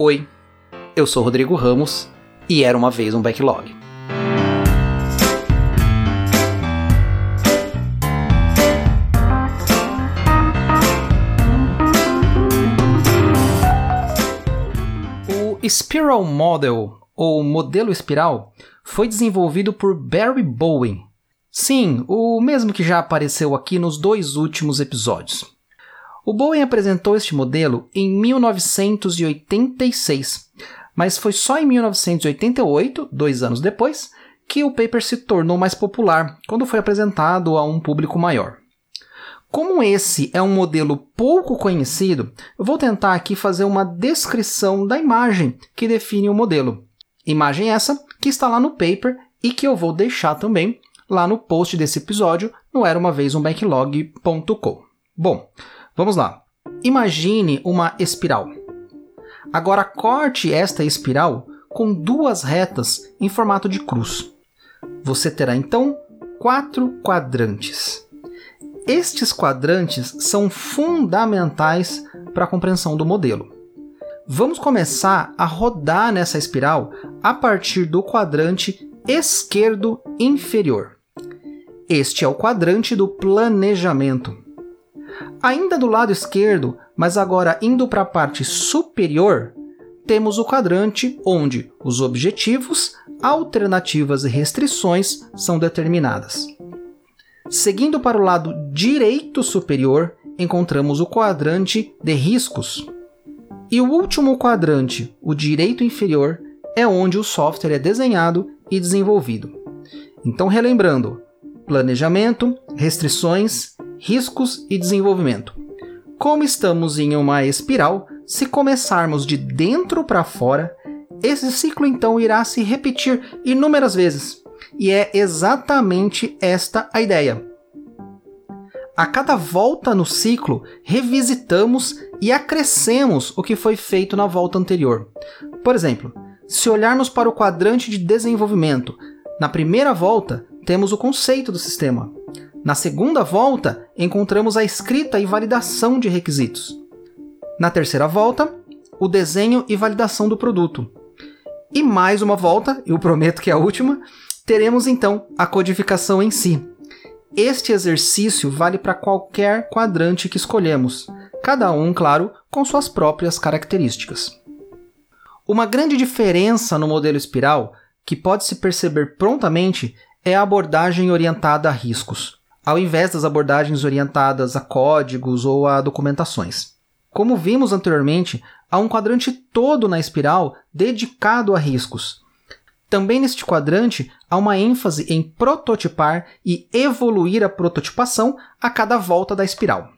Oi, eu sou Rodrigo Ramos e era uma vez um backlog. O Spiral Model, ou modelo espiral, foi desenvolvido por Barry Bowen. Sim, o mesmo que já apareceu aqui nos dois últimos episódios. O Bowen apresentou este modelo em 1986, mas foi só em 1988, dois anos depois, que o paper se tornou mais popular, quando foi apresentado a um público maior. Como esse é um modelo pouco conhecido, eu vou tentar aqui fazer uma descrição da imagem que define o modelo. Imagem essa que está lá no paper e que eu vou deixar também lá no post desse episódio no era uma vez um backlog.com. Bom, Vamos lá. Imagine uma espiral. Agora corte esta espiral com duas retas em formato de cruz. Você terá então quatro quadrantes. Estes quadrantes são fundamentais para a compreensão do modelo. Vamos começar a rodar nessa espiral a partir do quadrante esquerdo inferior. Este é o quadrante do planejamento. Ainda do lado esquerdo, mas agora indo para a parte superior, temos o quadrante onde os objetivos, alternativas e restrições são determinadas. Seguindo para o lado direito superior, encontramos o quadrante de riscos. E o último quadrante, o direito inferior, é onde o software é desenhado e desenvolvido. Então, relembrando: planejamento, restrições riscos e desenvolvimento. Como estamos em uma espiral, se começarmos de dentro para fora, esse ciclo então irá se repetir inúmeras vezes. E é exatamente esta a ideia. A cada volta no ciclo, revisitamos e acrescemos o que foi feito na volta anterior. Por exemplo, se olharmos para o quadrante de desenvolvimento, na primeira volta temos o conceito do sistema. Na segunda volta, encontramos a escrita e validação de requisitos. Na terceira volta, o desenho e validação do produto. E mais uma volta, eu prometo que é a última, teremos então a codificação em si. Este exercício vale para qualquer quadrante que escolhemos, cada um, claro, com suas próprias características. Uma grande diferença no modelo espiral, que pode se perceber prontamente, é a abordagem orientada a riscos ao invés das abordagens orientadas a códigos ou a documentações. Como vimos anteriormente, há um quadrante todo na espiral dedicado a riscos. Também neste quadrante há uma ênfase em prototipar e evoluir a prototipação a cada volta da espiral.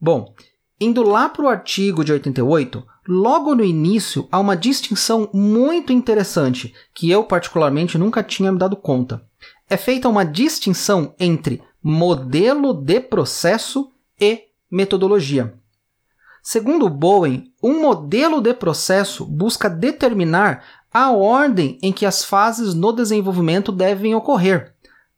Bom, indo lá para o artigo de 88, logo no início há uma distinção muito interessante que eu, particularmente, nunca tinha me dado conta. É feita uma distinção entre modelo de processo e metodologia. Segundo Bowen, um modelo de processo busca determinar a ordem em que as fases no desenvolvimento devem ocorrer,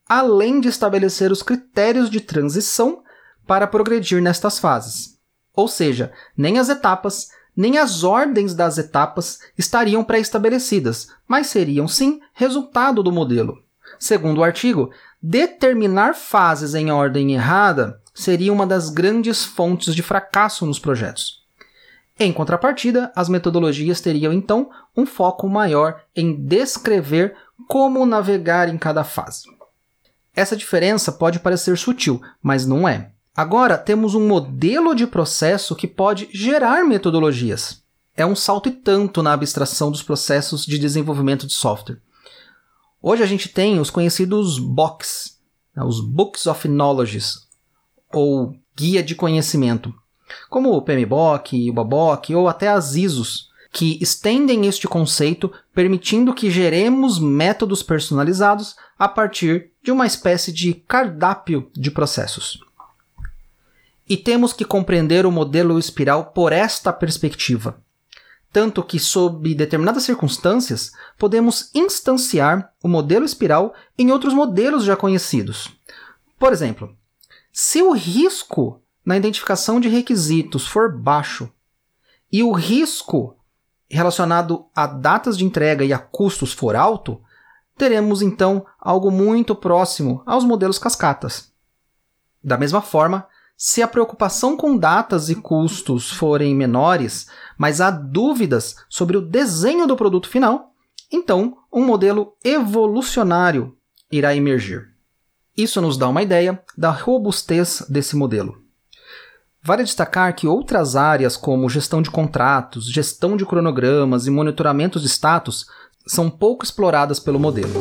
além de estabelecer os critérios de transição para progredir nestas fases. Ou seja, nem as etapas, nem as ordens das etapas estariam pré-estabelecidas, mas seriam sim resultado do modelo. Segundo o artigo, determinar fases em ordem errada seria uma das grandes fontes de fracasso nos projetos. Em contrapartida, as metodologias teriam então um foco maior em descrever como navegar em cada fase. Essa diferença pode parecer sutil, mas não é. Agora temos um modelo de processo que pode gerar metodologias. É um salto e tanto na abstração dos processos de desenvolvimento de software. Hoje a gente tem os conhecidos BOKs, né, os Books of Knowledge, ou Guia de Conhecimento, como o PMBOK, o BABOK ou até as ISOs, que estendem este conceito, permitindo que geremos métodos personalizados a partir de uma espécie de cardápio de processos. E temos que compreender o modelo espiral por esta perspectiva tanto que, sob determinadas circunstâncias, podemos instanciar o modelo espiral em outros modelos já conhecidos. Por exemplo, se o risco na identificação de requisitos for baixo e o risco relacionado a datas de entrega e a custos for alto, teremos então algo muito próximo aos modelos cascatas. Da mesma forma, se a preocupação com datas e custos forem menores, mas há dúvidas sobre o desenho do produto final, então um modelo evolucionário irá emergir. Isso nos dá uma ideia da robustez desse modelo. Vale destacar que outras áreas, como gestão de contratos, gestão de cronogramas e monitoramento de status, são pouco exploradas pelo modelo.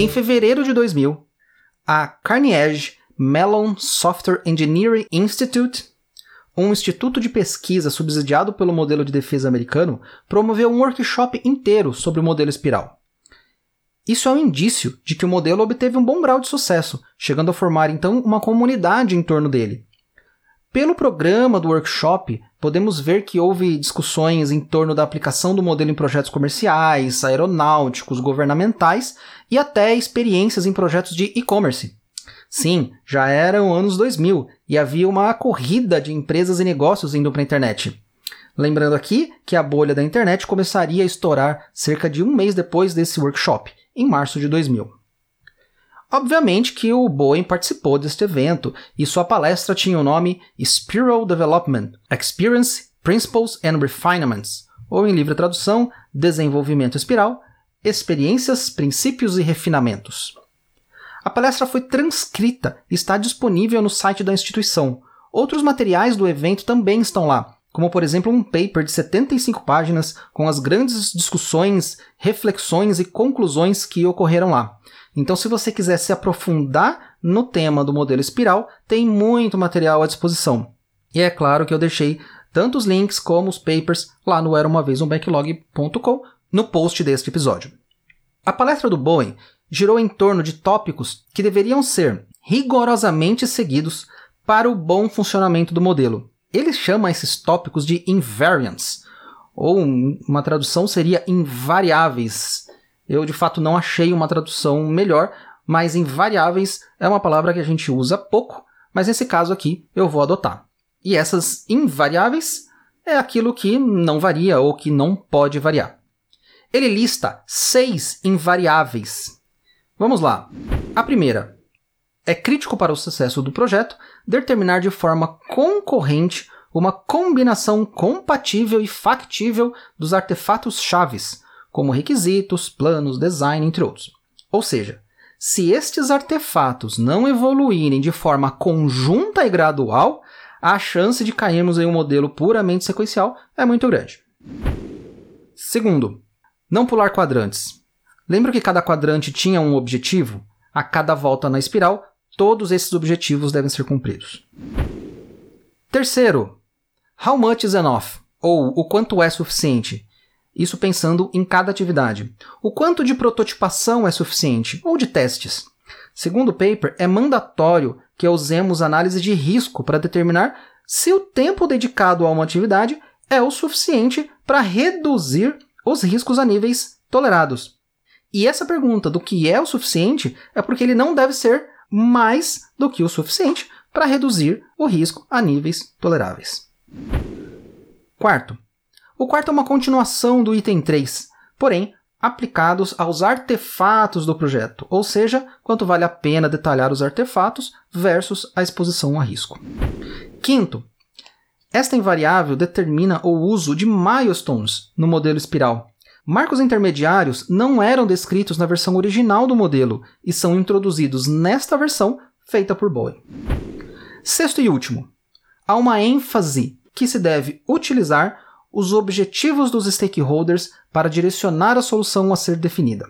Em fevereiro de 2000, a Carnegie Mellon Software Engineering Institute, um instituto de pesquisa subsidiado pelo modelo de defesa americano, promoveu um workshop inteiro sobre o modelo espiral. Isso é um indício de que o modelo obteve um bom grau de sucesso, chegando a formar então uma comunidade em torno dele. Pelo programa do workshop, podemos ver que houve discussões em torno da aplicação do modelo em projetos comerciais, aeronáuticos, governamentais e até experiências em projetos de e-commerce. Sim, já eram anos 2000 e havia uma corrida de empresas e negócios indo para a internet. Lembrando aqui que a bolha da internet começaria a estourar cerca de um mês depois desse workshop, em março de 2000. Obviamente que o Boeing participou deste evento e sua palestra tinha o nome Spiral Development Experience, Principles and Refinements, ou em livre tradução, Desenvolvimento Espiral, Experiências, Princípios e Refinamentos. A palestra foi transcrita e está disponível no site da instituição. Outros materiais do evento também estão lá, como por exemplo um paper de 75 páginas com as grandes discussões, reflexões e conclusões que ocorreram lá. Então, se você quiser se aprofundar no tema do modelo espiral, tem muito material à disposição. E é claro que eu deixei tanto os links como os papers lá no era uma vez um backlog.com no post deste episódio. A palestra do Boeing girou em torno de tópicos que deveriam ser rigorosamente seguidos para o bom funcionamento do modelo, ele chama esses tópicos de invariants, ou uma tradução seria invariáveis. Eu de fato não achei uma tradução melhor, mas invariáveis é uma palavra que a gente usa pouco, mas nesse caso aqui eu vou adotar. E essas invariáveis é aquilo que não varia ou que não pode variar. Ele lista seis invariáveis. Vamos lá. A primeira, é crítico para o sucesso do projeto determinar de forma concorrente uma combinação compatível e factível dos artefatos chaves, como requisitos, planos, design, entre outros. Ou seja, se estes artefatos não evoluírem de forma conjunta e gradual, a chance de cairmos em um modelo puramente sequencial é muito grande. Segundo, não pular quadrantes. Lembra que cada quadrante tinha um objetivo? A cada volta na espiral, todos esses objetivos devem ser cumpridos. Terceiro, how much is enough? Ou o quanto é suficiente? Isso pensando em cada atividade. O quanto de prototipação é suficiente? Ou de testes? Segundo o paper, é mandatório que usemos análise de risco para determinar se o tempo dedicado a uma atividade é o suficiente para reduzir os riscos a níveis tolerados. E essa pergunta do que é o suficiente é porque ele não deve ser mais do que o suficiente para reduzir o risco a níveis toleráveis. Quarto. O quarto é uma continuação do item 3, porém aplicados aos artefatos do projeto, ou seja, quanto vale a pena detalhar os artefatos versus a exposição a risco. Quinto, esta invariável determina o uso de milestones no modelo espiral, Marcos intermediários não eram descritos na versão original do modelo e são introduzidos nesta versão feita por Boeing. Sexto e último, há uma ênfase que se deve utilizar os objetivos dos stakeholders para direcionar a solução a ser definida.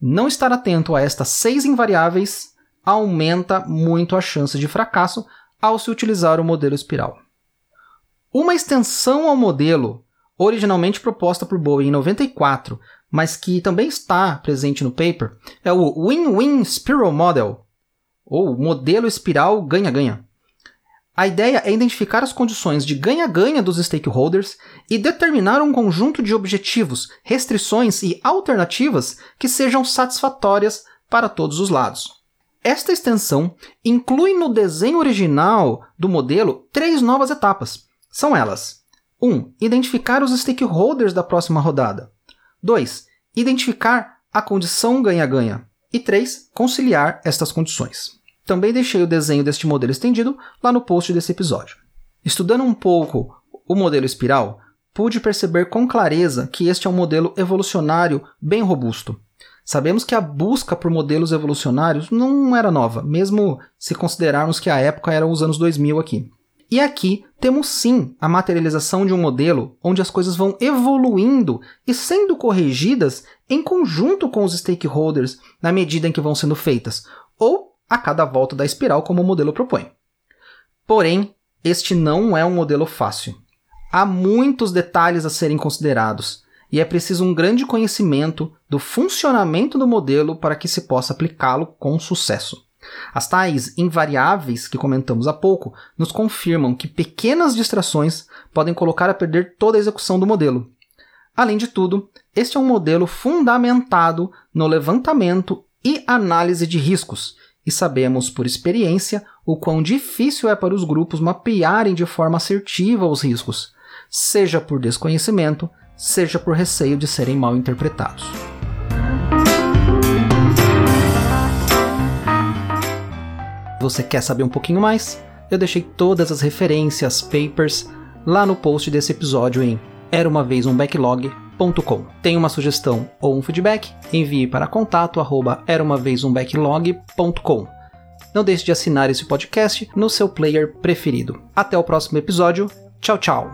Não estar atento a estas seis invariáveis aumenta muito a chance de fracasso ao se utilizar o modelo espiral. Uma extensão ao modelo originalmente proposta por Bowie em 94, mas que também está presente no paper, é o Win-Win Spiral Model, ou modelo espiral ganha-ganha. A ideia é identificar as condições de ganha-ganha dos stakeholders e determinar um conjunto de objetivos, restrições e alternativas que sejam satisfatórias para todos os lados. Esta extensão inclui no desenho original do modelo três novas etapas. São elas: 1. Um, identificar os stakeholders da próxima rodada. 2. Identificar a condição ganha-ganha. E 3. Conciliar estas condições. Também deixei o desenho deste modelo estendido lá no post desse episódio. Estudando um pouco o modelo espiral, pude perceber com clareza que este é um modelo evolucionário bem robusto. Sabemos que a busca por modelos evolucionários não era nova, mesmo se considerarmos que a época era os anos 2000 aqui. E aqui temos sim a materialização de um modelo onde as coisas vão evoluindo e sendo corrigidas em conjunto com os stakeholders na medida em que vão sendo feitas, ou a cada volta da espiral, como o modelo propõe. Porém, este não é um modelo fácil. Há muitos detalhes a serem considerados, e é preciso um grande conhecimento do funcionamento do modelo para que se possa aplicá-lo com sucesso. As tais invariáveis que comentamos há pouco nos confirmam que pequenas distrações podem colocar a perder toda a execução do modelo. Além de tudo, este é um modelo fundamentado no levantamento e análise de riscos, e sabemos por experiência o quão difícil é para os grupos mapearem de forma assertiva os riscos, seja por desconhecimento, seja por receio de serem mal interpretados. Você quer saber um pouquinho mais? Eu deixei todas as referências, papers, lá no post desse episódio em era uma vez um. Tem uma sugestão ou um feedback? Envie para contato arroba era uma vez um backlog.com. Não deixe de assinar esse podcast no seu player preferido. Até o próximo episódio. Tchau, tchau.